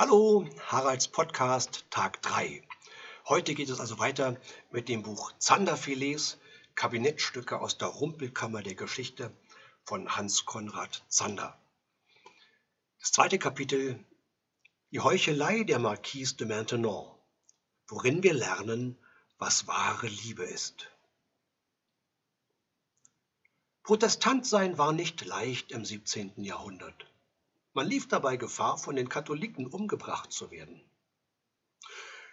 Hallo, Haralds Podcast, Tag 3. Heute geht es also weiter mit dem Buch Zanderfilets, Kabinettstücke aus der Rumpelkammer der Geschichte von Hans Konrad Zander. Das zweite Kapitel, die Heuchelei der Marquise de Maintenon, worin wir lernen, was wahre Liebe ist. Protestant sein war nicht leicht im 17. Jahrhundert. Man lief dabei Gefahr, von den Katholiken umgebracht zu werden.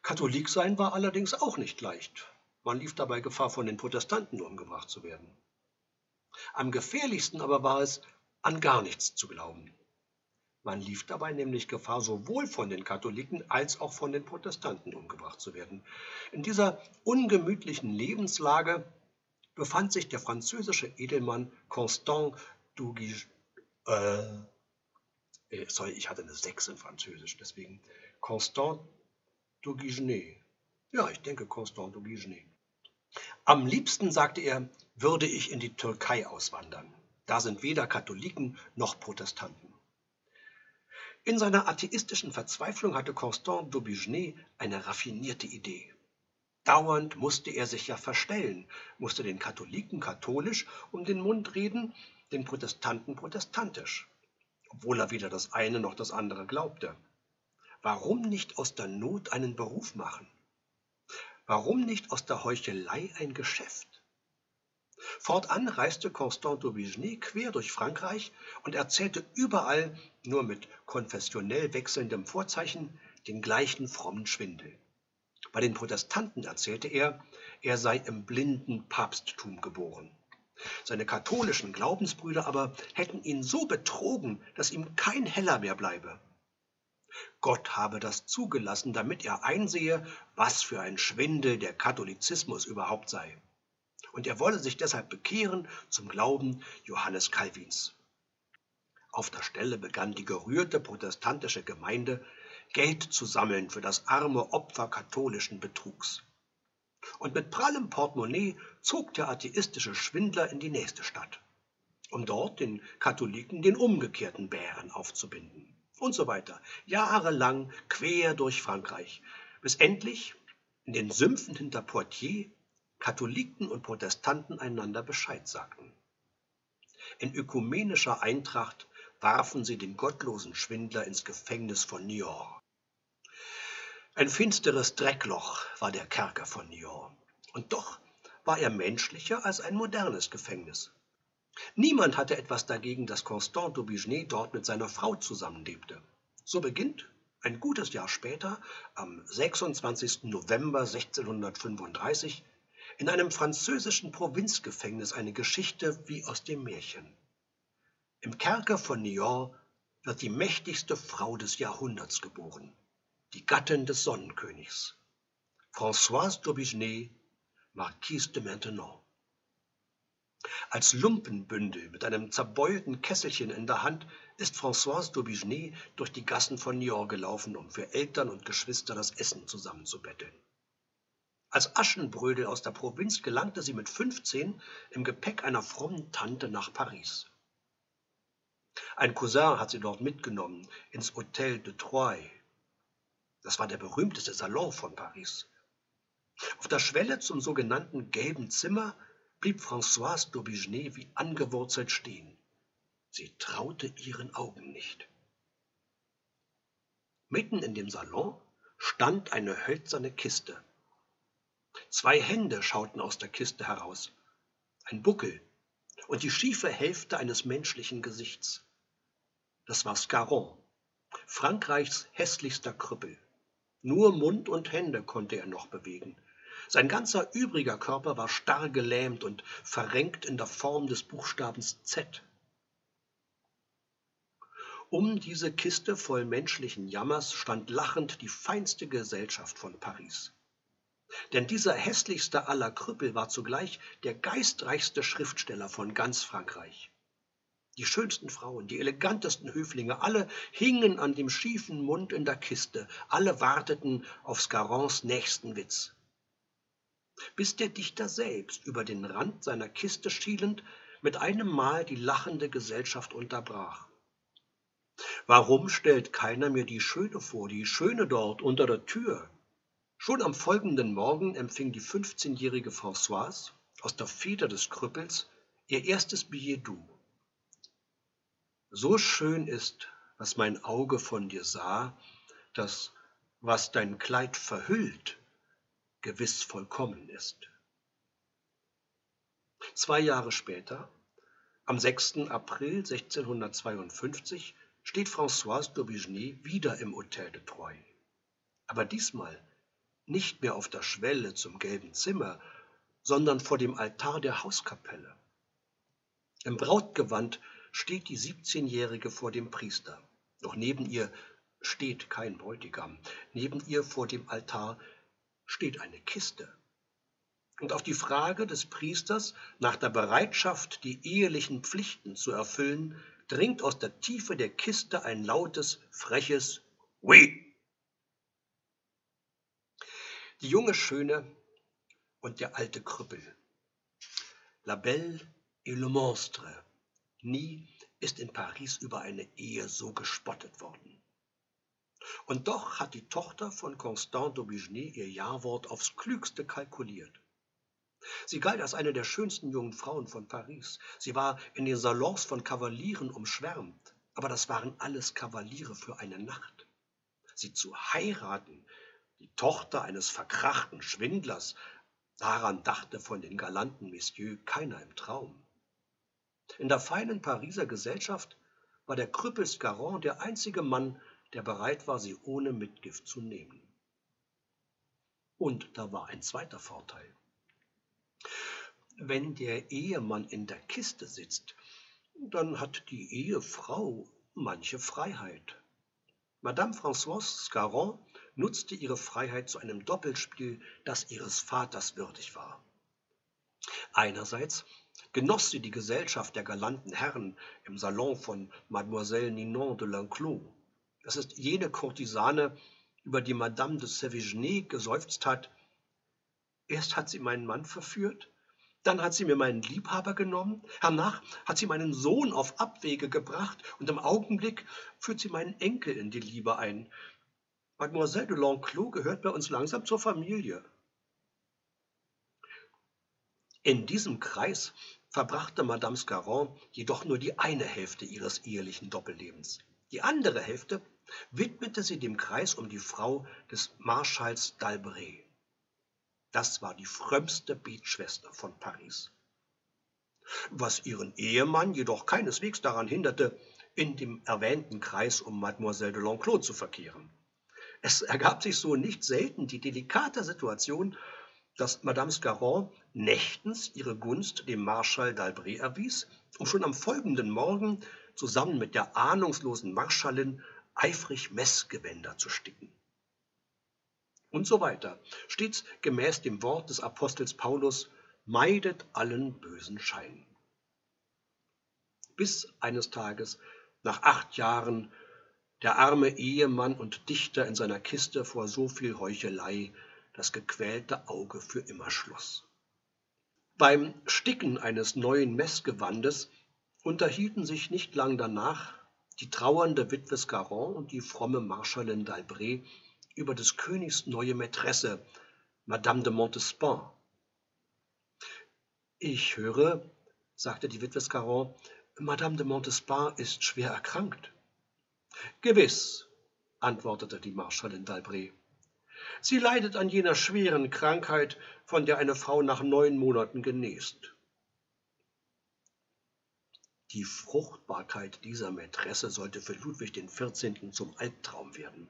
Katholik sein war allerdings auch nicht leicht. Man lief dabei Gefahr, von den Protestanten umgebracht zu werden. Am gefährlichsten aber war es, an gar nichts zu glauben. Man lief dabei nämlich Gefahr, sowohl von den Katholiken als auch von den Protestanten umgebracht zu werden. In dieser ungemütlichen Lebenslage befand sich der französische Edelmann Constant Duguay, äh, äh, sorry, ich hatte eine 6 in Französisch, deswegen Constant Duguigenet. Ja, ich denke Constant Duguigenet. Am liebsten, sagte er, würde ich in die Türkei auswandern. Da sind weder Katholiken noch Protestanten. In seiner atheistischen Verzweiflung hatte Constant d'Aubigenet eine raffinierte Idee. Dauernd musste er sich ja verstellen, musste den Katholiken katholisch um den Mund reden, den Protestanten protestantisch obwohl er weder das eine noch das andere glaubte. Warum nicht aus der Not einen Beruf machen? Warum nicht aus der Heuchelei ein Geschäft? Fortan reiste Constant d'Aubigny quer durch Frankreich und erzählte überall, nur mit konfessionell wechselndem Vorzeichen, den gleichen frommen Schwindel. Bei den Protestanten erzählte er, er sei im blinden Papsttum geboren. Seine katholischen Glaubensbrüder aber hätten ihn so betrogen, dass ihm kein Heller mehr bleibe. Gott habe das zugelassen, damit er einsehe, was für ein Schwindel der Katholizismus überhaupt sei. Und er wolle sich deshalb bekehren zum Glauben Johannes Calvins. Auf der Stelle begann die gerührte protestantische Gemeinde Geld zu sammeln für das arme Opfer katholischen Betrugs und mit prallem Portemonnaie zog der atheistische Schwindler in die nächste Stadt, um dort den Katholiken den umgekehrten Bären aufzubinden und so weiter, jahrelang quer durch Frankreich, bis endlich in den Sümpfen hinter Poitiers Katholiken und Protestanten einander Bescheid sagten. In ökumenischer Eintracht warfen sie den gottlosen Schwindler ins Gefängnis von Niort. Ein finsteres Dreckloch war der Kerker von Nyon. Und doch war er menschlicher als ein modernes Gefängnis. Niemand hatte etwas dagegen, dass Constant d'Aubigné dort mit seiner Frau zusammenlebte. So beginnt ein gutes Jahr später, am 26. November 1635, in einem französischen Provinzgefängnis eine Geschichte wie aus dem Märchen. Im Kerker von Nyon wird die mächtigste Frau des Jahrhunderts geboren die Gattin des Sonnenkönigs, Françoise d'Aubigné, Marquise de Maintenon. Als Lumpenbündel mit einem zerbeulten Kesselchen in der Hand ist Françoise d'Aubigné durch die Gassen von Niort gelaufen, um für Eltern und Geschwister das Essen zusammenzubetteln. Als Aschenbrödel aus der Provinz gelangte sie mit 15 im Gepäck einer frommen Tante nach Paris. Ein Cousin hat sie dort mitgenommen ins Hôtel de Troyes, das war der berühmteste Salon von Paris. Auf der Schwelle zum sogenannten gelben Zimmer blieb Françoise d'Aubigné wie angewurzelt stehen. Sie traute ihren Augen nicht. Mitten in dem Salon stand eine hölzerne Kiste. Zwei Hände schauten aus der Kiste heraus, ein Buckel und die schiefe Hälfte eines menschlichen Gesichts. Das war Scarron, Frankreichs hässlichster Krüppel. Nur Mund und Hände konnte er noch bewegen. Sein ganzer übriger Körper war starr gelähmt und verrenkt in der Form des Buchstabens Z. Um diese Kiste voll menschlichen Jammers stand lachend die feinste Gesellschaft von Paris. Denn dieser hässlichste aller Krüppel war zugleich der geistreichste Schriftsteller von ganz Frankreich. Die schönsten Frauen, die elegantesten Höflinge, alle hingen an dem schiefen Mund in der Kiste, alle warteten auf Scarons nächsten Witz. Bis der Dichter selbst über den Rand seiner Kiste schielend mit einem Mal die lachende Gesellschaft unterbrach. Warum stellt keiner mir die Schöne vor, die Schöne dort unter der Tür? Schon am folgenden Morgen empfing die 15-jährige Françoise aus der Feder des Krüppels ihr erstes Billet doux. So schön ist, was mein Auge von dir sah, dass, was dein Kleid verhüllt, gewiss vollkommen ist. Zwei Jahre später, am 6. April 1652, steht Françoise d'Aubigny wieder im Hotel de Troyes. Aber diesmal nicht mehr auf der Schwelle zum gelben Zimmer, sondern vor dem Altar der Hauskapelle. Im Brautgewand steht die 17-Jährige vor dem Priester. Doch neben ihr steht kein Bräutigam. Neben ihr vor dem Altar steht eine Kiste. Und auf die Frage des Priesters nach der Bereitschaft, die ehelichen Pflichten zu erfüllen, dringt aus der Tiefe der Kiste ein lautes, freches Oui. Die junge Schöne und der alte Krüppel. La Belle et le Monstre. Nie ist in Paris über eine Ehe so gespottet worden. Und doch hat die Tochter von Constant d'Aubigny ihr Jawort aufs Klügste kalkuliert. Sie galt als eine der schönsten jungen Frauen von Paris. Sie war in den Salons von Kavalieren umschwärmt, aber das waren alles Kavaliere für eine Nacht. Sie zu heiraten, die Tochter eines verkrachten Schwindlers, daran dachte von den galanten Messieurs keiner im Traum. In der feinen Pariser Gesellschaft war der Krüppel Scarron der einzige Mann, der bereit war, sie ohne Mitgift zu nehmen. Und da war ein zweiter Vorteil. Wenn der Ehemann in der Kiste sitzt, dann hat die Ehefrau manche Freiheit. Madame Françoise Scarron nutzte ihre Freiheit zu einem Doppelspiel, das ihres Vaters würdig war. Einerseits genoss sie die Gesellschaft der galanten Herren im Salon von Mademoiselle Ninon de L'Enclos. Das ist jene Kurtisane, über die Madame de Sévigné geseufzt hat. Erst hat sie meinen Mann verführt, dann hat sie mir meinen Liebhaber genommen, hernach hat sie meinen Sohn auf Abwege gebracht und im Augenblick führt sie meinen Enkel in die Liebe ein. Mademoiselle de L'Enclos gehört bei uns langsam zur Familie. In diesem Kreis verbrachte Madame Scarron jedoch nur die eine Hälfte ihres ehelichen Doppellebens. Die andere Hälfte widmete sie dem Kreis um die Frau des Marschalls d'Albret. Das war die frömmste Betschwester von Paris. Was ihren Ehemann jedoch keineswegs daran hinderte, in dem erwähnten Kreis um Mademoiselle de L'Enclos zu verkehren. Es ergab sich so nicht selten die delikate Situation, dass Madame Scarron nächtens ihre Gunst dem Marschall d'Albret erwies, um schon am folgenden Morgen zusammen mit der ahnungslosen Marschallin eifrig Messgewänder zu sticken und so weiter. Stets gemäß dem Wort des Apostels Paulus, meidet allen bösen Schein. Bis eines Tages, nach acht Jahren, der arme Ehemann und Dichter in seiner Kiste vor so viel Heuchelei das gequälte Auge für immer schloss. Beim Sticken eines neuen Messgewandes unterhielten sich nicht lang danach die trauernde Witwe Scarron und die fromme Marschallin d'Albret über des Königs neue Mätresse, Madame de Montespan. Ich höre, sagte die Witwe Scarron, Madame de Montespan ist schwer erkrankt. Gewiss, antwortete die Marschallin d'Albret. Sie leidet an jener schweren Krankheit, von der eine Frau nach neun Monaten genest. Die Fruchtbarkeit dieser Mätresse sollte für Ludwig XIV. zum Albtraum werden.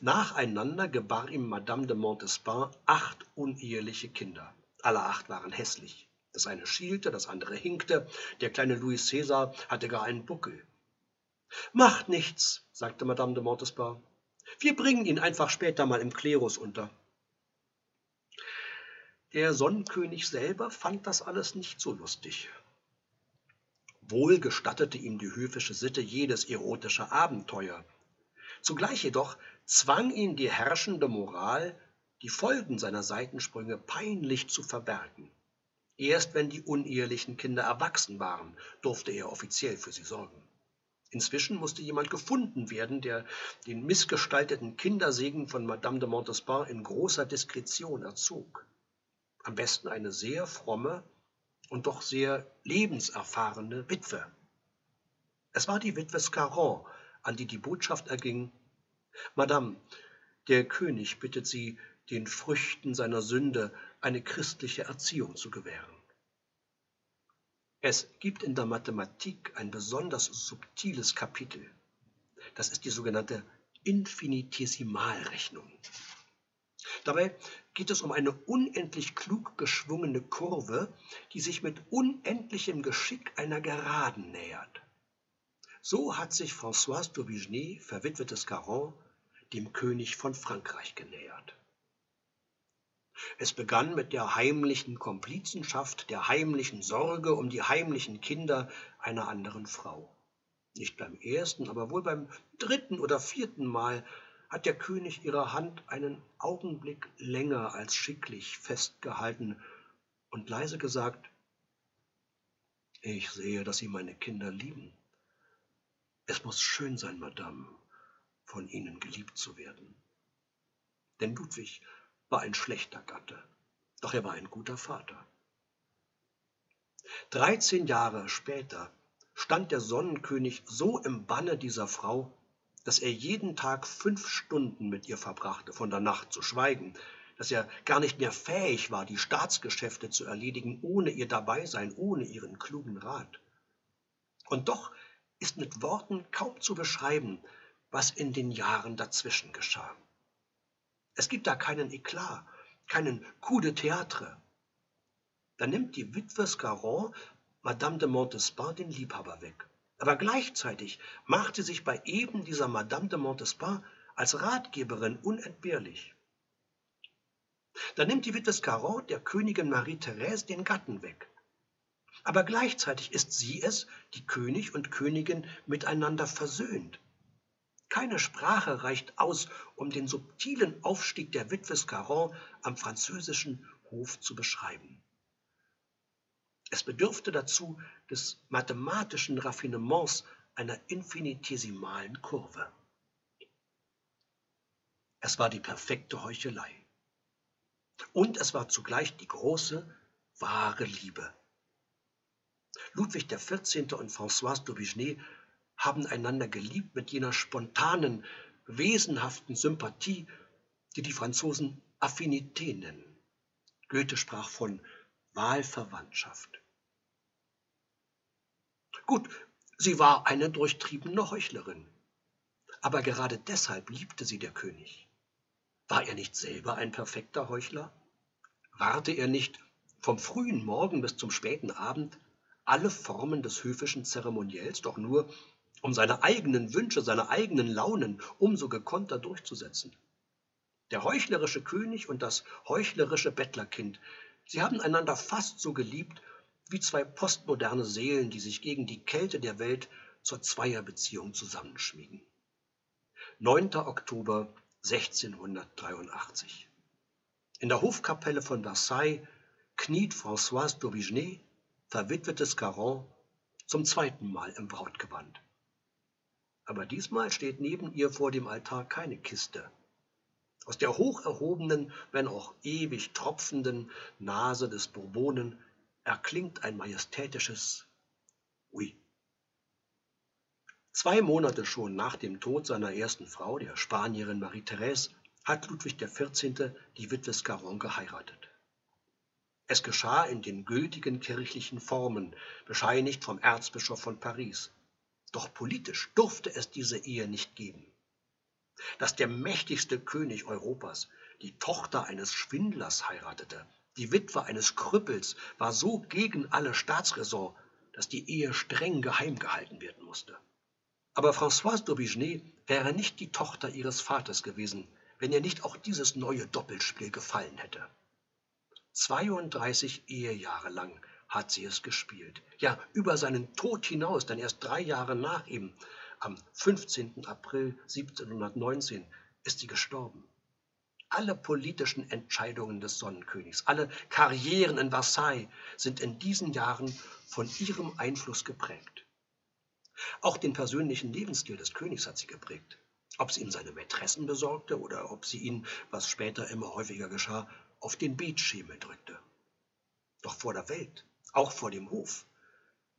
Nacheinander gebar ihm Madame de Montespan acht uneheliche Kinder. Alle acht waren hässlich. Das eine schielte, das andere hinkte, der kleine Louis Cäsar hatte gar einen Buckel. Macht nichts, sagte Madame de Montespan. Wir bringen ihn einfach später mal im Klerus unter. Der Sonnenkönig selber fand das alles nicht so lustig. Wohl gestattete ihm die höfische Sitte jedes erotische Abenteuer. Zugleich jedoch zwang ihn die herrschende Moral, die Folgen seiner Seitensprünge peinlich zu verbergen. Erst wenn die unehelichen Kinder erwachsen waren, durfte er offiziell für sie sorgen. Inzwischen musste jemand gefunden werden, der den missgestalteten Kindersegen von Madame de Montespan in großer Diskretion erzog. Am besten eine sehr fromme und doch sehr lebenserfahrene Witwe. Es war die Witwe Scarron, an die die Botschaft erging, Madame, der König bittet Sie, den Früchten seiner Sünde eine christliche Erziehung zu gewähren. Es gibt in der Mathematik ein besonders subtiles Kapitel. Das ist die sogenannte Infinitesimalrechnung. Dabei geht es um eine unendlich klug geschwungene Kurve, die sich mit unendlichem Geschick einer Geraden nähert. So hat sich Françoise d'Aubigné, verwitwetes Caron, dem König von Frankreich genähert. Es begann mit der heimlichen Komplizenschaft, der heimlichen Sorge um die heimlichen Kinder einer anderen Frau. Nicht beim ersten, aber wohl beim dritten oder vierten Mal hat der König ihre Hand einen Augenblick länger als schicklich festgehalten und leise gesagt, ich sehe, dass Sie meine Kinder lieben. Es muss schön sein, Madame, von Ihnen geliebt zu werden. Denn Ludwig war ein schlechter Gatte, doch er war ein guter Vater. Dreizehn Jahre später stand der Sonnenkönig so im Banne dieser Frau, dass er jeden Tag fünf Stunden mit ihr verbrachte, von der Nacht zu schweigen, dass er gar nicht mehr fähig war, die Staatsgeschäfte zu erledigen, ohne ihr Dabeisein, ohne ihren klugen Rat. Und doch ist mit Worten kaum zu beschreiben, was in den Jahren dazwischen geschah. Es gibt da keinen Eklat, keinen Coup de Théâtre. Da nimmt die Witwe Scarron Madame de Montespan den Liebhaber weg. Aber gleichzeitig macht sie sich bei eben dieser Madame de Montespan als Ratgeberin unentbehrlich. Da nimmt die Witwe Scarron der Königin Marie-Thérèse den Gatten weg. Aber gleichzeitig ist sie es, die König und Königin miteinander versöhnt. Keine Sprache reicht aus, um den subtilen Aufstieg der Witwe Scarron am französischen Hof zu beschreiben. Es bedürfte dazu des mathematischen Raffinements einer infinitesimalen Kurve. Es war die perfekte Heuchelei. Und es war zugleich die große, wahre Liebe. Ludwig XIV. und Françoise d'Aubigné haben einander geliebt mit jener spontanen, wesenhaften Sympathie, die die Franzosen Affinité nennen. Goethe sprach von Wahlverwandtschaft. Gut, sie war eine durchtriebene Heuchlerin, aber gerade deshalb liebte sie der König. War er nicht selber ein perfekter Heuchler? Warte er nicht vom frühen Morgen bis zum späten Abend alle Formen des höfischen Zeremoniells doch nur, um seine eigenen Wünsche, seine eigenen Launen umso gekonter durchzusetzen. Der heuchlerische König und das heuchlerische Bettlerkind, sie haben einander fast so geliebt wie zwei postmoderne Seelen, die sich gegen die Kälte der Welt zur Zweierbeziehung zusammenschmiegen. 9. Oktober 1683. In der Hofkapelle von Versailles kniet Françoise d'Aubigné, verwitwetes Caron, zum zweiten Mal im Brautgewand. Aber diesmal steht neben ihr vor dem Altar keine Kiste. Aus der hoch erhobenen, wenn auch ewig tropfenden Nase des Bourbonen erklingt ein majestätisches Ui. Zwei Monate schon nach dem Tod seiner ersten Frau, der Spanierin Marie-Thérèse, hat Ludwig XIV. die Witwe Scarron geheiratet. Es geschah in den gültigen kirchlichen Formen, bescheinigt vom Erzbischof von Paris. Doch politisch durfte es diese Ehe nicht geben. Dass der mächtigste König Europas die Tochter eines Schwindlers heiratete, die Witwe eines Krüppels, war so gegen alle Staatsräson, dass die Ehe streng geheim gehalten werden musste. Aber Françoise d'Aubigné wäre nicht die Tochter ihres Vaters gewesen, wenn ihr nicht auch dieses neue Doppelspiel gefallen hätte. 32 Ehejahre lang hat sie es gespielt. Ja, über seinen Tod hinaus, denn erst drei Jahre nach ihm, am 15. April 1719, ist sie gestorben. Alle politischen Entscheidungen des Sonnenkönigs, alle Karrieren in Versailles sind in diesen Jahren von ihrem Einfluss geprägt. Auch den persönlichen Lebensstil des Königs hat sie geprägt. Ob sie ihm seine Mätressen besorgte oder ob sie ihn, was später immer häufiger geschah, auf den Beetschemel drückte. Doch vor der Welt, auch vor dem Hof,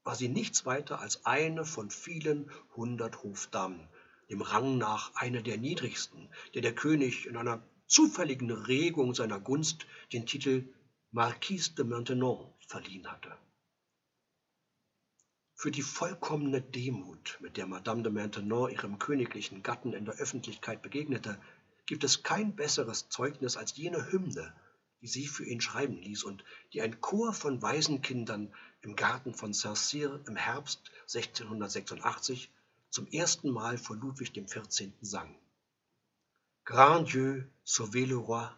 war sie nichts weiter als eine von vielen hundert Hofdamen, dem Rang nach eine der niedrigsten, der der König in einer zufälligen Regung seiner Gunst den Titel Marquise de Maintenon verliehen hatte. Für die vollkommene Demut, mit der Madame de Maintenon ihrem königlichen Gatten in der Öffentlichkeit begegnete, gibt es kein besseres Zeugnis als jene Hymne, die sie für ihn schreiben ließ und die ein Chor von Waisenkindern im Garten von Saint-Cyr im Herbst 1686 zum ersten Mal vor Ludwig XIV. sang. Grand Dieu, sauvez le roi,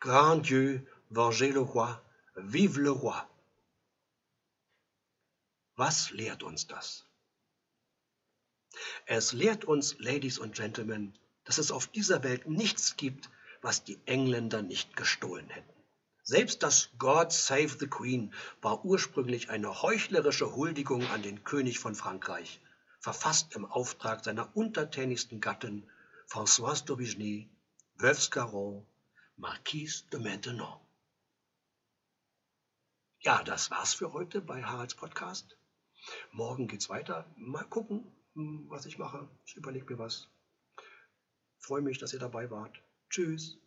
Grand Dieu, vengez le roi, vive le roi. Was lehrt uns das? Es lehrt uns, Ladies und Gentlemen, dass es auf dieser Welt nichts gibt, was die Engländer nicht gestohlen hätten. Selbst das God Save the Queen war ursprünglich eine heuchlerische Huldigung an den König von Frankreich, verfasst im Auftrag seiner untertänigsten Gattin Françoise d'Aubigny, Veuve Scarron, Marquise de Maintenon. Ja, das war's für heute bei Haralds Podcast. Morgen geht's weiter. Mal gucken, hm, was ich mache. Ich überlege mir was. Freue mich, dass ihr dabei wart. Tschüss.